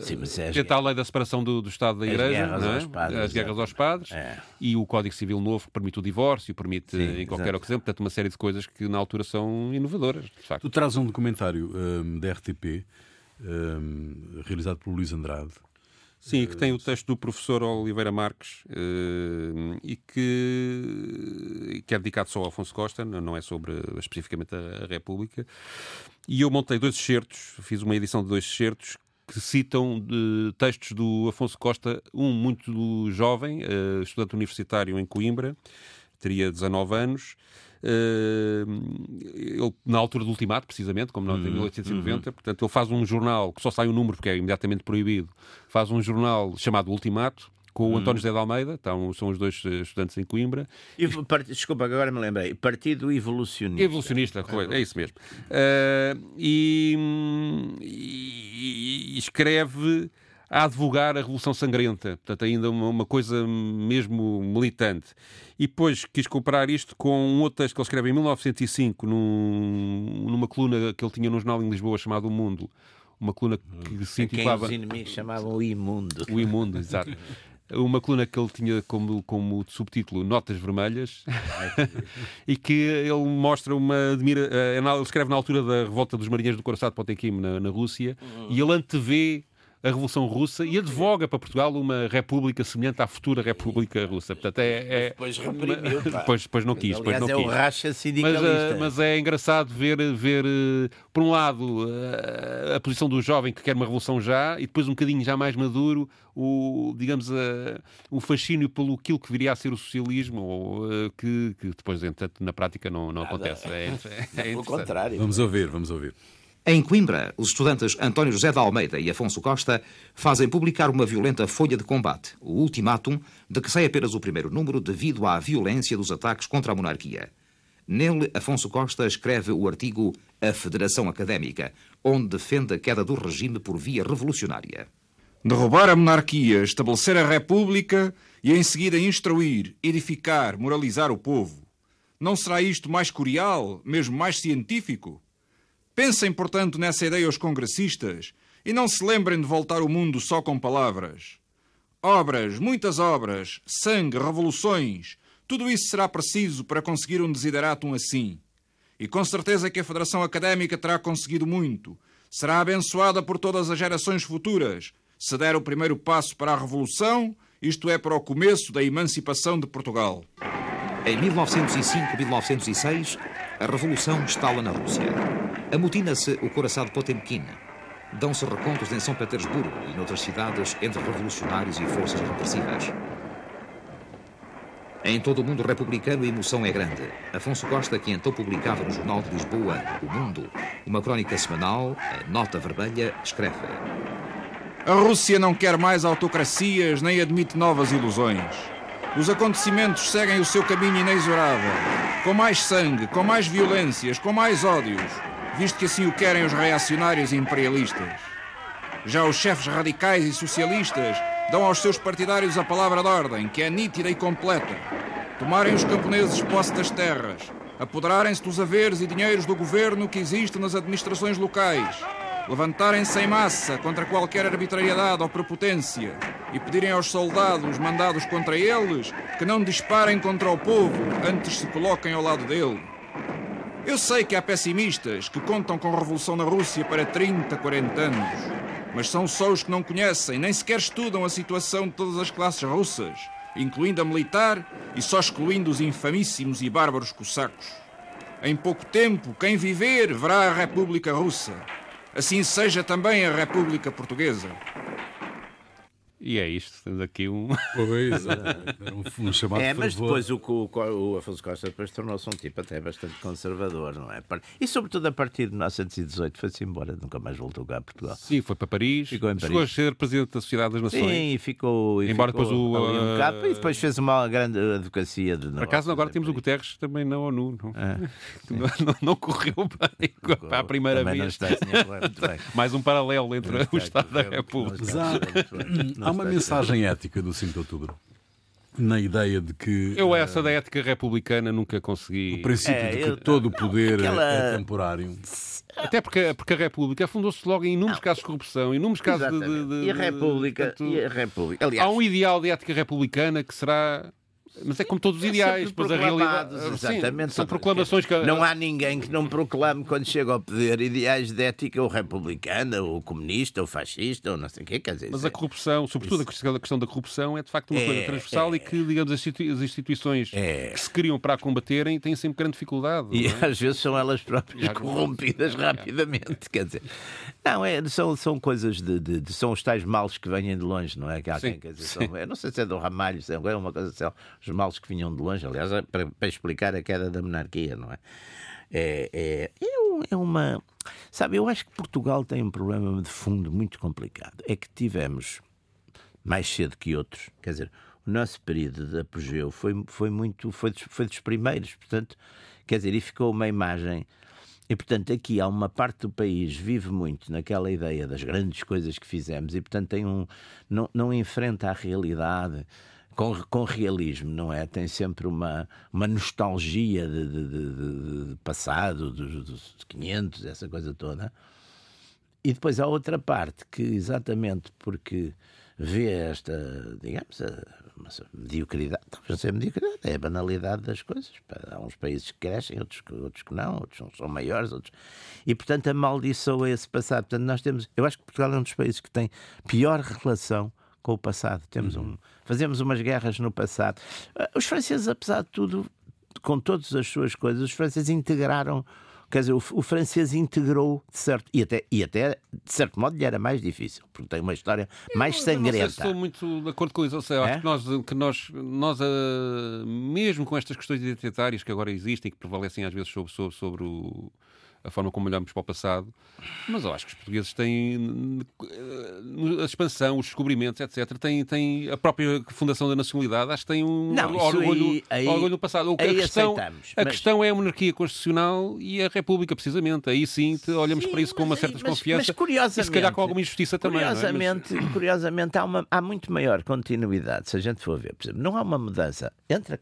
Sim, mas é tenta a lei da separação do, do Estado da Igreja, guerras é? aos padres, as guerras aos padres, é. e o Código Civil Novo que permite o divórcio, permite Sim, em qualquer exato. ocasião, portanto, uma série de coisas que na altura são inovadoras, de facto. Tu traz um documentário um, da RTP, um, realizado por Luís Andrade, Sim, que tem o texto do professor Oliveira Marques uh, e que, que é dedicado só ao Afonso Costa, não é sobre especificamente a, República. E eu montei dois excertos, fiz uma edição de dois excertos que citam de textos do Afonso Costa, um muito jovem, estudante universitário em Coimbra, teria 19 anos, ele, na altura do ultimato, precisamente, como nós em 1890, uhum. portanto, ele faz um jornal que só sai um número porque é imediatamente proibido, faz um jornal chamado Ultimato, com o uhum. António José de Almeida, então, são os dois eh, estudantes em Coimbra. E, part... Desculpa, agora me lembrei. Partido Evolucionista. Evolucionista, é isso mesmo. Uh, e, e, escreve a advogar a Revolução Sangrenta, portanto, ainda uma, uma, coisa mesmo militante. E depois quis comparar isto com um outro texto que ele escreve em 1905, num, numa coluna que ele tinha no jornal em Lisboa chamado O Mundo, uma coluna que se intitulava. Quem os inimigos chamavam o Imundo. O Imundo, exato. Uma coluna que ele tinha como, como subtítulo Notas Vermelhas e que ele mostra uma admira. Eh, ele escreve na altura da revolta dos marinheiros do Coração de Potemkin na, na Rússia uhum. e ele antevê a Revolução Russa e advoga para Portugal uma república semelhante à futura República Russa. Portanto, é, é depois reprimiu, depois, depois não quis. Aliás, depois não é quis. o racha sindicalista. Mas, uh, mas, é engraçado ver, ver uh, por um lado, uh, a posição do jovem que quer uma revolução já e depois um bocadinho já mais maduro, o, digamos, o fascínio pelo aquilo que viria a ser o socialismo, ou, que, que, depois, entretanto, na prática não, não acontece. É, é, é contrário. Vamos ouvir, vamos ouvir. Em Coimbra, os estudantes António José de Almeida e Afonso Costa fazem publicar uma violenta folha de combate, o Ultimátum, de que sai apenas o primeiro número devido à violência dos ataques contra a monarquia. Nele, Afonso Costa escreve o artigo A Federação Académica, onde defende a queda do regime por via revolucionária. Derrubar a monarquia, estabelecer a república e em seguida instruir, edificar, moralizar o povo. Não será isto mais curial, mesmo mais científico? Pensem, portanto, nessa ideia os congressistas e não se lembrem de voltar o mundo só com palavras. Obras, muitas obras, sangue, revoluções, tudo isso será preciso para conseguir um desideratum assim. E com certeza que a Federação Académica terá conseguido muito. Será abençoada por todas as gerações futuras, se der o primeiro passo para a Revolução, isto é, para o começo da emancipação de Portugal. Em 1905-1906, a Revolução estala na Rússia. Amotina-se o coração de Potemkin. Dão-se recontos em São Petersburgo e noutras cidades entre revolucionários e forças repressivas. Em todo o mundo republicano a emoção é grande. Afonso Costa, que então publicava no Jornal de Lisboa, O Mundo, uma crónica semanal, a Nota Vermelha, escreve: A Rússia não quer mais autocracias nem admite novas ilusões. Os acontecimentos seguem o seu caminho inexorável, com mais sangue, com mais violências, com mais ódios, visto que assim o querem os reacionários e imperialistas. Já os chefes radicais e socialistas dão aos seus partidários a palavra de ordem, que é nítida e completa. Tomarem os camponeses posse das terras, apoderarem-se dos haveres e dinheiros do governo que existe nas administrações locais, levantarem-se em massa contra qualquer arbitrariedade ou prepotência e pedirem aos soldados mandados contra eles que não disparem contra o povo antes se coloquem ao lado dele. Eu sei que há pessimistas que contam com a revolução na Rússia para 30, 40 anos, mas são só os que não conhecem, nem sequer estudam a situação de todas as classes russas, incluindo a militar e só excluindo os infamíssimos e bárbaros cossacos. Em pouco tempo, quem viver verá a República Russa assim seja também a República Portuguesa. E é isto, temos aqui um. Pois, é, um, um chamado É, mas depois o, o, o Afonso Costa depois tornou-se um tipo até bastante conservador, não é? E sobretudo a partir de 1918 foi-se embora, nunca mais voltou cá a Portugal. Sim, foi para Paris, ficou em Paris. chegou a ser presidente da Sociedade das Nações. Sim, e ficou. E Embora ficou depois o. Um uh... e depois fez uma grande advocacia de. Por acaso agora temos o Guterres também na ONU, não, é, não, não, não, correu bem não, para a primeira vez. Está, bem. Mais um paralelo entre o Estado da República uma mensagem ética do 5 de outubro. Na ideia de que. Eu, essa da ética republicana, nunca consegui. O princípio é, de que eu, todo o poder aquela... é temporário. Até porque, porque a República fundou-se logo em inúmeros não. casos de corrupção, inúmeros casos de, de, de, E a República. De, e a República aliás... Há um ideal de ética republicana que será Mas é como todos os ideais, pois a realidade. Exatamente. Sim, são proclamações que. Não há ninguém que não proclame quando chega ao poder ideais de ética ou republicana, ou comunista, ou fascista, ou não sei o quê. Quer dizer, Mas a é- corrupção, sobretudo a questão da corrupção, é de facto uma é, coisa transversal é, e que, digamos, as instituições é, que se criam para a combaterem têm sempre grande dificuldade. E é? às vezes são elas próprias corrompidas rapidamente. Quer dizer, não, é, são, são coisas de, de, de, São os tais males que vêm de longe, não é? Que quem, quer dizer, são, eu não sei se é do Ramalho, se é uma coisa assim, os males que vinham de longe, aliás, é para, para explicar a queda da monarquia, não é? É, é, é, é uma. Sabe, eu acho que Portugal tem um problema de fundo muito complicado. É que tivemos, mais cedo que outros, quer dizer, o nosso período de apogeu foi, foi muito. Foi dos, foi dos primeiros, portanto, quer dizer, e ficou uma imagem. E, portanto, aqui há uma parte do país vive muito naquela ideia das grandes coisas que fizemos e, portanto, tem um, não, não enfrenta a realidade com, com realismo, não é? Tem sempre uma, uma nostalgia de, de, de, de passado, dos, dos 500, essa coisa toda. E depois há outra parte que, exatamente porque vê esta, digamos, a, mediocridade, talvez não seja mediocridade, é a banalidade das coisas. Há uns países que crescem, outros, outros que não, outros são maiores, outros. E, portanto, amaldiçoa esse passado. Portanto, nós temos, eu acho que Portugal é um dos países que tem pior relação com o passado. Temos uhum. um, fazemos umas guerras no passado. Ah, os franceses, apesar de tudo, com todas as suas coisas, os franceses integraram. Quer dizer, o, o francês integrou de certo e até, e até de certo modo lhe era mais difícil, porque tem uma história mais sangrenta. Eu estou muito de acordo com isso. Ou seja, é? acho que nós, que nós, nós uh, mesmo com estas questões identitárias que agora existem, que prevalecem às vezes sobre, sobre, sobre o a forma como olhamos para o passado, mas eu acho que os portugueses têm eh, a expansão, os descobrimentos, etc. Têm, têm a própria fundação da nacionalidade, acho que têm um não, orgulho, aí, orgulho no passado. a, questão, a questão é a monarquia constitucional e a república, precisamente. Aí sim olhamos sim, para isso com uma certa desconfiança mas, e se calhar com alguma injustiça também. Curiosamente, é? mas... curiosamente há, uma, há muito maior continuidade, se a gente for ver. Por exemplo, não há uma mudança entre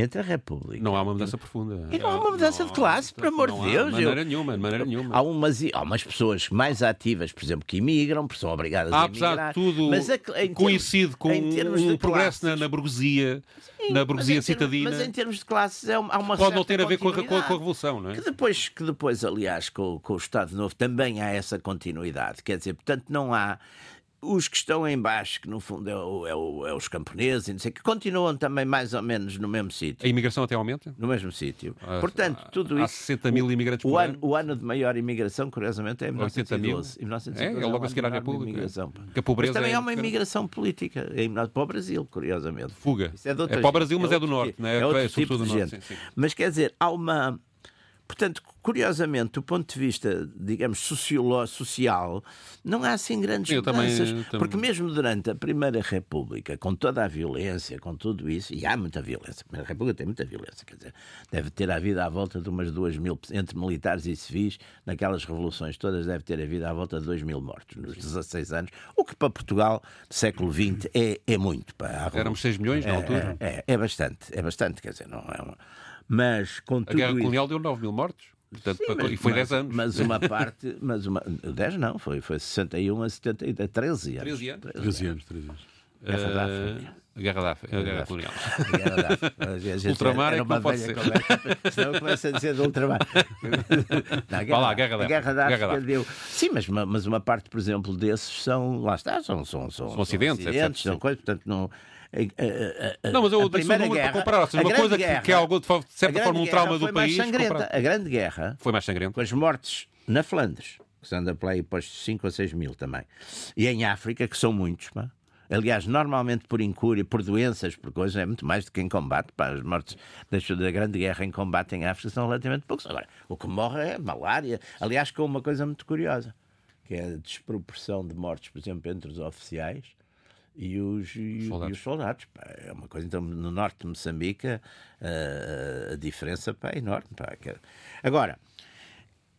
entre a República. Não há uma mudança profunda. E não há uma mudança não, de classe, por amor de Deus. De maneira eu, nenhuma, de maneira nenhuma. Há umas, há umas pessoas mais ativas, por exemplo, que imigram, porque são obrigadas ah, a emigrar. Apesar de tudo, mas é coincide com um progresso na, na, burguesia, Sim, na burguesia citadina. Mas em termos de classes há uma Pode não ter a ver com a, com a, Revolução, não é? Que depois, que depois aliás, com, com o Estado Novo também há essa continuidade. Quer dizer, portanto, não há os que estão em baixo, que no fundo é, o, é, o, é os camponeses, não sei, que continuam também mais ou menos no mesmo sítio. A imigração até aumenta? No mesmo sítio. Ah, Portanto, tudo há isso. Há 60 mil imigrantes o, por ano, o ano de maior imigração, curiosamente, é 1912. 1912 é, é logo a seguir à República. Que a pobreza mas também é há uma imigração política é para o Brasil, curiosamente. Fuga. é, é para o Brasil, mas é, é do Norte, não é? É outro tipo de gente. Sim, sim. Mas quer dizer, há uma Portanto, curiosamente, do ponto de vista, digamos, social, não há assim grandes Eu mudanças. Também, também... Porque mesmo durante a Primeira República, com toda a violência, com tudo isso, e há muita violência, a Primeira República tem muita violência, quer dizer, deve ter havido à volta de umas duas mil, entre militares e civis, naquelas revoluções todas, deve ter havido à volta de dois mil mortos nos 16 anos, o que para Portugal, século XX, é, é muito. Para Éramos 6 milhões na é, altura? É, é, é, bastante, é bastante, quer dizer, não é uma mas com A guerra colonial deu 9 mil mortos. Portanto, Sim, mas, e foi 10 anos. Mas uma parte, mas uma, 10 não, foi, foi 61 a 70, 13 anos. 13 anos. 13 anos, 13 anos. Guerra da África. A Guerra da África, a Guerra Colonial. A Guerra da África. Ultramar é que pode ser. Senão começa a dizer de ultramar. Não, a guerra, lá, a Guerra da África. Guerra da África deu. Sim, mas, mas uma parte, por exemplo, desses são, lá está, são, são, são, são acidentes, são, acidentes, são coisas, portanto não a, a, não, mas eu o número guerra, para comparar. Seja, uma coisa guerra, que, é algo, de certa forma, um trauma do país. A Grande Guerra foi mais sangrenta. Com as mortes na Flandres, que se anda para aí para 5 ou 6 mil também. E em África, que são muitos, pá. Aliás, normalmente por incúria, por doenças, por coisas, é muito mais do que em combate. Pá, as mortes da Grande Guerra em combate em África são relativamente poucos. Agora, o que morre é malária. Aliás, com uma coisa muito curiosa, que é a desproporção de mortes, por exemplo, entre os oficiais e os, e, soldados. E os soldados é uma coisa, então, no norte de Moçambique, a, a diferença pá, é enorme. Pá. Agora,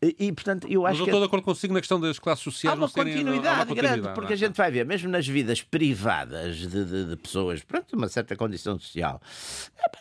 e, portanto, eu acho Mas eu que. estou de acordo consigo na questão das classes sociais. Há uma, continuidade, há uma continuidade grande, porque a gente vai ver, mesmo nas vidas privadas de, de, de pessoas, pronto, uma certa condição social,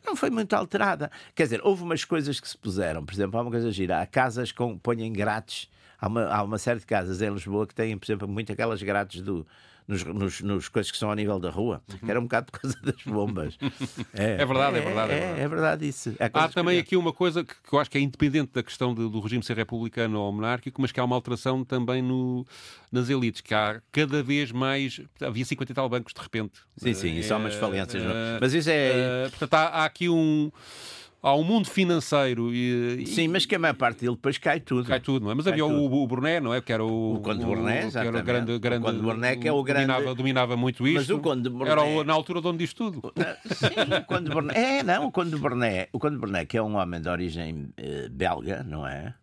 não foi muito alterada. Quer dizer, houve umas coisas que se puseram, por exemplo, há uma coisa gira, há casas com põem grátis há uma, há uma série de casas em Lisboa que têm, por exemplo, muito aquelas grades do, nos, nos, nos, coisas que são ao nível da rua, uhum. que era um bocado por causa das bombas. É, é verdade, é, é, verdade, é, verdade. É, verdade isso. Há também aqui uma coisa que, que, eu acho que é independente da questão de, do regime ser republicano ou monárquico, mas que há uma alteração também no, nas elites, que há cada vez mais. Havia 50 e tal bancos de repente. Sim, sim, e são umas falências. Uh, mas isso é. Uh, portanto, há, há aqui um há um mundo financeiro e, Sim, mas que a maior parte dele depois cai tudo. Cai tudo, não é? Mas cai havia o, o Burné, não é? Que era o, o Conde Burné, que era o grande, grande, o Conde Burné, que é o grande... Dominava, dominava muito isto. Mas o Conde Burné... Era o, na altura de onde diz tudo. Sim, o Conde Burné... É, não, o Conde Burné, o Conde Burné, que é um homem de origem eh, belga, não é?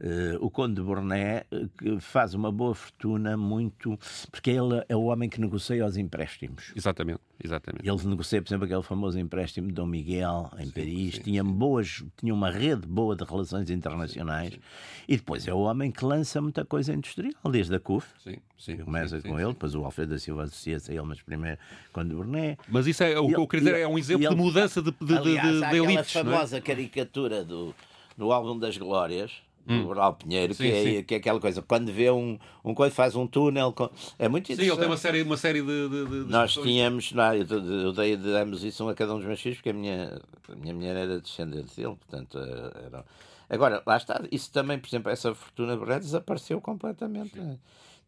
Uh, o Conde de Borné que faz uma boa fortuna muito porque ele é o homem que negocia os empréstimos. Exatamente, exatamente. Ele negocia, por exemplo, aquele famoso empréstimo de Dom Miguel em sim, Paris, sim, tinha sim. boas, tinha uma rede boa de relações internacionais e depois é o homem que lança muita coisa industrial, desde a CUF. Sim, sim. Começa com ele, depois o Alfredo da Silva associa-se a ele, mas primeiro Conde de Borné. Mas isso é o que eu queria dizer, é um exemplo ele, de mudança de, de, aliás, de, de, de elites. É? famosa é? caricatura do, do álbum das glórias hum. Rural Pinheiro, sim, que, é, que, é, aquela coisa, quando vê um, um coisa, faz um túnel. É muito interessante. Sim, ele tem uma série, uma série de. de, de Nós tínhamos, não, eu, eu dei, demos isso a cada um dos meus filhos, porque a minha, a minha mulher era descendente dele, portanto eh, era. Agora, lá está, isso também, por exemplo, essa fortuna de desapareceu completamente. Sim.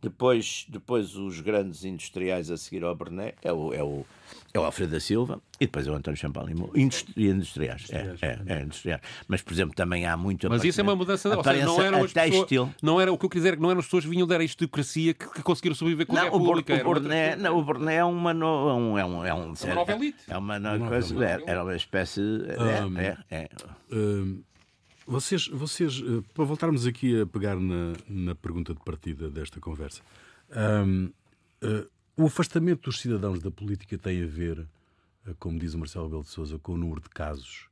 Depois, depois os grandes industriais a seguir ao Bernet é o, é o, é o Alfredo da Silva e depois é o António Champalimau. Industri industriais. É, é, é, industriais. Mas, por exemplo, também há muito. Mas isso é uma mudança. Ou seja, não eram as pessoas, não era o que eu queria dizer, que não eram as pessoas que vinham da aristocracia que, que conseguiram sobreviver com não, a República. O, Bernet, não, o Bernet é uma. No, é um, é um, é um, uma nova elite. É uma, nova coisa. Era uma espécie. Um, é, é, um, vocês, vocês, eh, para voltarmos aqui a pegar na, na pergunta de partida desta conversa, um, uh, eh, o afastamento dos cidadãos da política tem a ver, uh, como diz o Marcelo Belo de Souza, com o número de casos.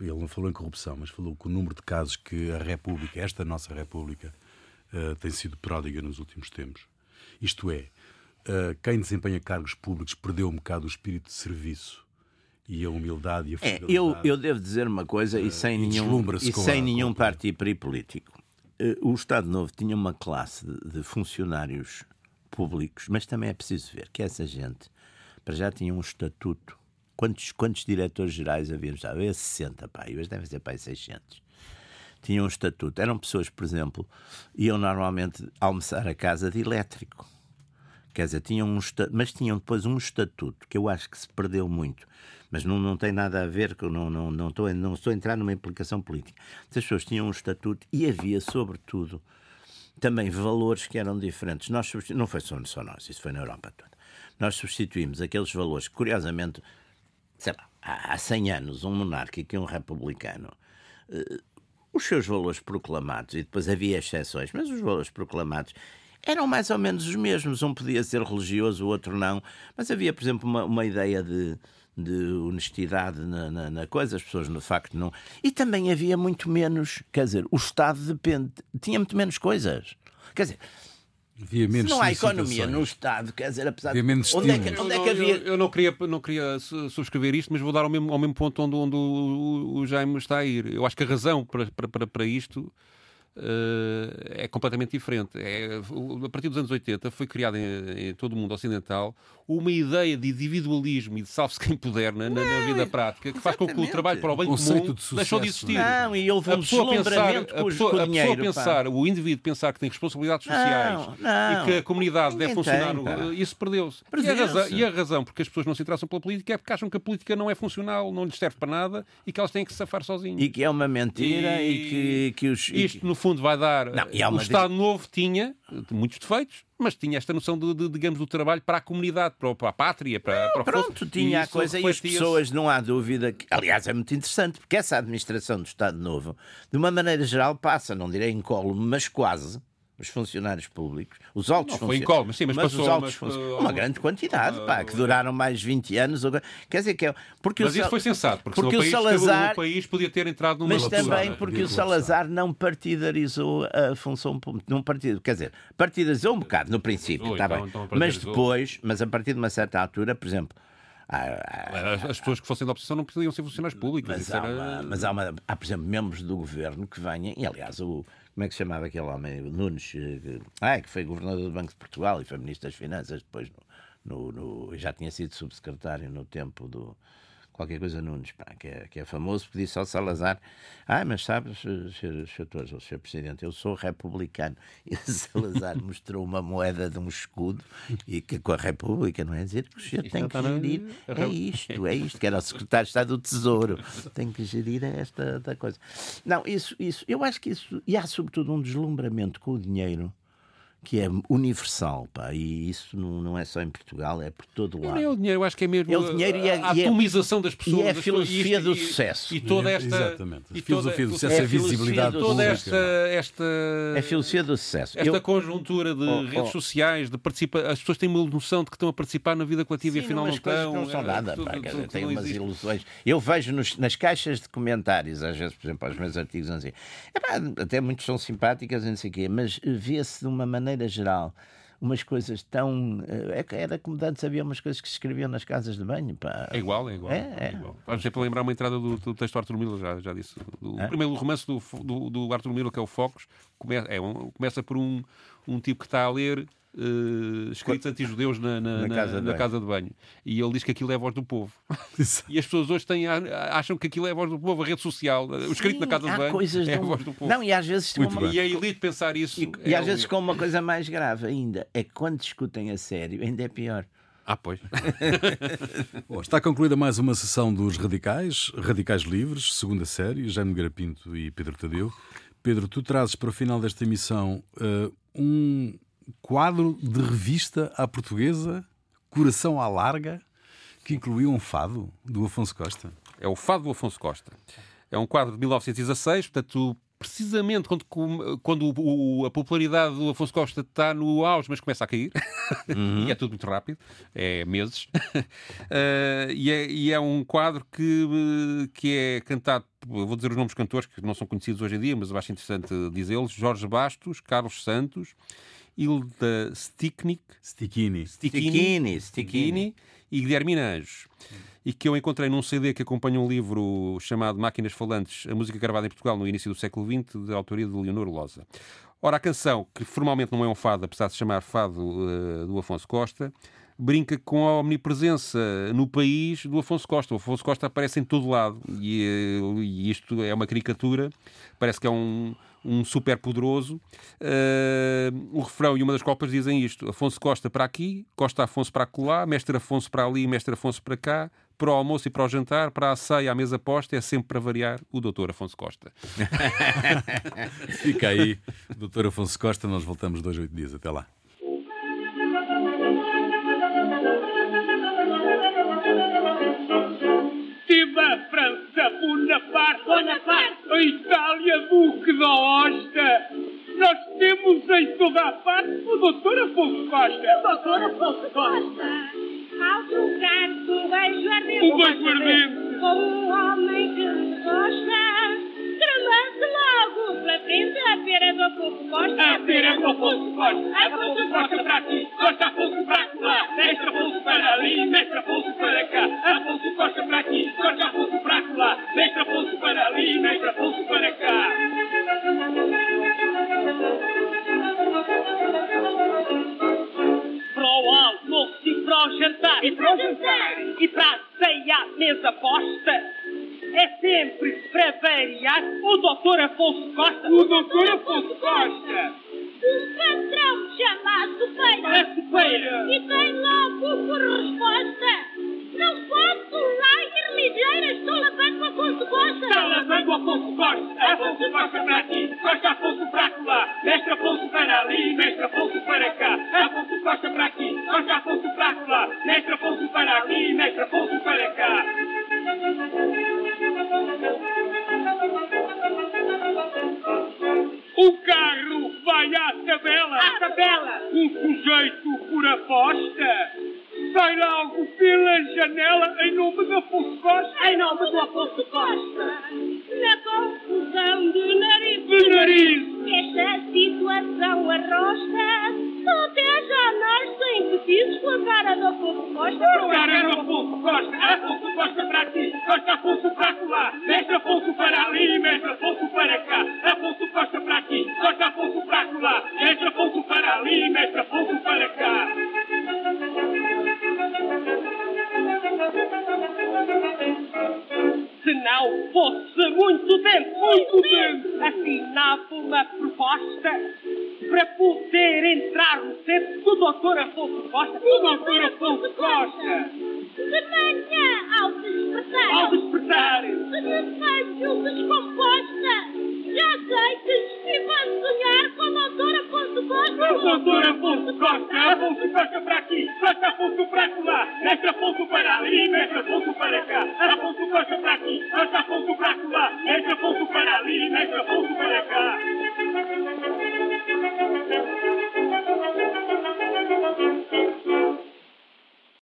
Ele não falou em corrupção, mas falou com o número de casos que a República, esta nossa República, uh, tem sido pródiga nos últimos tempos. Isto é, quem desempenha cargos públicos perdeu um bocado o espírito de serviço e a humildade e a. É, eu, eu devo dizer uma coisa, e sem nenhum, e sem nenhum partido político. Eh, o Estado Novo tinha uma classe de, funcionários públicos, mas também é preciso ver que essa gente para já tinha um estatuto. Quantos, quantos diretores gerais havia? Já havia 60, pá, e hoje devem ser pá, 600. Tinham um estatuto. Eram pessoas, por exemplo, iam normalmente almoçar a casa de elétrico. Quer dizer, tinham um mas tinham depois um estatuto que eu acho que se perdeu muito mas não, não tem nada a ver com. Não, não, não, estou, não estou a entrar numa implicação política. As pessoas tinham um estatuto e havia, sobretudo, também valores que eram diferentes. Nós não foi só, só nós, isso foi na Europa toda. Nós substituímos aqueles valores que, curiosamente, sei lá, há, há 100 anos, um monárquico e um republicano. Uh, os seus valores proclamados, e depois havia exceções, mas os valores proclamados eram mais ou menos os mesmos. Um podia ser religioso, o outro não. Mas havia, por exemplo, uma, uma ideia de, de honestidade na, na, na, coisa, as pessoas de facto não. E também havia muito menos, quer dizer, o Estado depende, tinha muito menos coisas. Quer dizer, Havia menos se não há economia no Estado, quer dizer, apesar havia menos de. Onde é que, onde é que havia... eu, eu, não queria, não queria subscrever isto, mas vou dar ao mesmo, ao mesmo ponto onde, onde o, o Jaime está a ir. Eu acho que a razão para, para, para isto Uh, é completamente diferente. É, a partir dos anos 80 foi criada em, em, todo o mundo ocidental uma ideia de individualismo e de salve-se quem puder na, na, na, vida prática que faz com que o trabalho para o bem comum de deixou de existir. Não, e houve um a pessoa pensar, a pessoa, a pessoa pensar, o indivíduo pensar que tem responsabilidades sociais não, não, e que a comunidade deve funcionar, tem, isso perdeu-se. E, a razão, e a razão porque as pessoas não se interessam pela política é porque acham que a política não é funcional, não lhes serve para nada e que elas têm que se safar sozinhas. E que é uma mentira e, e que, que os. Isto, no fundo, vai dar. Não, o Estado Novo tinha muitos defeitos, mas tinha esta noção de, de, digamos, do trabalho para a comunidade, para, para a pátria, para, não, para o Pronto, tinha a coisa e as pessoas, não há dúvida que, aliás, é muito interessante, porque essa administração do Estado Novo, de uma maneira geral, passa, não direi incólume, mas quase, os funcionários públicos, os altos não, funcionários. Foi mas sim, mas, mas passou, os altos mas, uh, uma grande quantidade, uh, pá, que duraram mais 20 anos. Quer dizer que é. Porque mas o, isso foi sensato, porque, porque o, país, Salazar, o país podia ter entrado numa Mas também porque o Salazar não partidarizou a função pública. Não partido, quer dizer, partidarizou um bocado no princípio, está então, bem. Então mas depois, mas a partir de uma certa altura, por exemplo. As pessoas que fossem da oposição não podiam ser funcionários públicos. Mas, há, uma, mas há, uma, há, por exemplo, membros do governo que venham, e aliás, o, como é que se chamava aquele homem? Nunes, ah, que foi governador do Banco de Portugal e foi ministro das Finanças depois no, no já tinha sido subsecretário no tempo do qualquer coisa Nunes, pá, que, é, que é famoso, porque disse ao Salazar: Ah, mas sabes, Sr. Sr. Presidente, eu sou republicano. E Salazar mostrou uma moeda de um escudo e que com a República, não é dizer que o senhor tem que gerir. É isto, é isto, que era o secretário de Estado do Tesouro. Tem que gerir esta, esta coisa. Não, isso, isso, eu acho que isso. E há sobretudo um deslumbramento com o dinheiro que é universal, pá, e isso não, não é só em Portugal, é por todo o lado. Não é o dinheiro, eu acho que é mesmo é o dinheiro e a, a é- atomização das pessoas. E é a filosofia isto, do sucesso. E, toda esta... Exatamente. E a filosofia do sucesso, é a visibilidade toda pública. esta, esta... É a filosofia do sucesso. Esta eu... conjuntura de oh, redes oh. sociais, de participar... As pessoas têm uma noção de que estão a participar na vida coletiva Sim, e afinal não, estão. não são nada, pá, têm umas existe. ilusões. Eu vejo nos, nas caixas de comentários, às vezes, por exemplo, aos meus artigos, assim, até muitos são simpáticas, não sei o quê, mas vê-se de uma maneira geral umas coisas tão. Eh, é era como antes havia umas coisas que se escreviam nas casas de banho. Pá. É igual, é igual. É, é. igual. Vamos sempre lembrar uma entrada do, do texto do Arthur Miller, já, já disse. Do, é? O primeiro romance do, do, do Arthur Miller, que é o Focos, começa, é um, começa por um, um tipo que está a ler uh, escritos anti-judeus na, na, na, casa na, casa de banho. E ele diz que aquilo é a voz do povo. e as pessoas hoje têm, acham que aquilo é a voz do povo, a rede social, o escrito Sim, na casa de banho coisas é a voz do povo. Não, e às vezes uma... E a elite pensar isso. E, é e às vezes com uma coisa mais grave ainda, é que quando discutem a sério, ainda é pior. Ah, pois. Bom, está concluída mais uma sessão dos Radicais, Radicais Livres, segunda série, Jaime Garapinto e Pedro Tadeu. Pedro, tu trazes para o final desta emissão uh, um quadro de revista à portuguesa, Coração à Larga, que incluiu um fado do Afonso Costa. É o fado do Afonso Costa. É um quadro de 1916, portanto, precisamente quando, quando o, a popularidade do Afonso Costa está no auge, mas começa a cair, uhum. e é tudo muito rápido, é meses, uh, e, é, e, é, um quadro que, que é cantado, vou dizer os nomes cantores que não são conhecidos hoje em dia, mas eu acho interessante dizê-los, Jorge Bastos, Carlos Santos, Hilda Sticknik, Stickini. Stickini, Stickini e Guilhermina Anjos. E que eu encontrei num CD que acompanha um livro chamado Máquinas Falantes, a música gravada em Portugal no início do século XX, de autoria de Leonor Loza. Ora, a canção, que formalmente não é um fado, apesar de se chamar fado uh, do Afonso Costa, brinca com a omnipresença no país do Afonso Costa. O Afonso Costa aparece em todo lado e, eh, e isto é uma caricatura, parece que é um um super poderoso. Uh, o refrão e uma das copas dizem isto: Afonso Costa para aqui, Costa Afonso para acolá, Mestre Afonso para ali, Mestre Afonso para cá, para o almoço e para o jantar, para a ceia, à mesa posta, é sempre para variar o doutor Afonso Costa. Fica aí, doutor Afonso Costa, nós voltamos dois, oito dias. Até lá. Viva França, Bonaparte, Bonaparte, a Itália, Duque da Hosta. Nós temos em toda a parte o doutor Afonso Costa. O doutor Afonso Costa. Ao trocar do beijo ardente. O beijo ardente. Com um homem que gosta. Tremando logo pela frente a feira do Afonso Costa. A feira do Afonso Costa. Afonso Costa para aqui, Costa Afonso para lá. Mestre Afonso para ali, Mestre Afonso para cá. Afonso Costa para aqui, Costa Afonso para lá. Mestre Afonso para ali, Mestre Afonso para cá. Para o almoço e para o jantar. E para o jantar. E para a ceia mesa posta é sempre, para variar, o doutor Afonso Costa. O doutor Afonso Costa. Um patrão chamado Supeira. É Supeira. E tem logo por resposta. Não posso lá ir ligeira, estou lavando o Afonso Costa. Está lavando o Afonso Costa. Afonso Costa para aqui, Costa Afonso para lá. Mestre Afonso para ali, Mestre Afonso para cá. Afonso Costa para aqui, Costa Afonso para lá. Mestre Afonso para ali, Mestre Afonso para cá.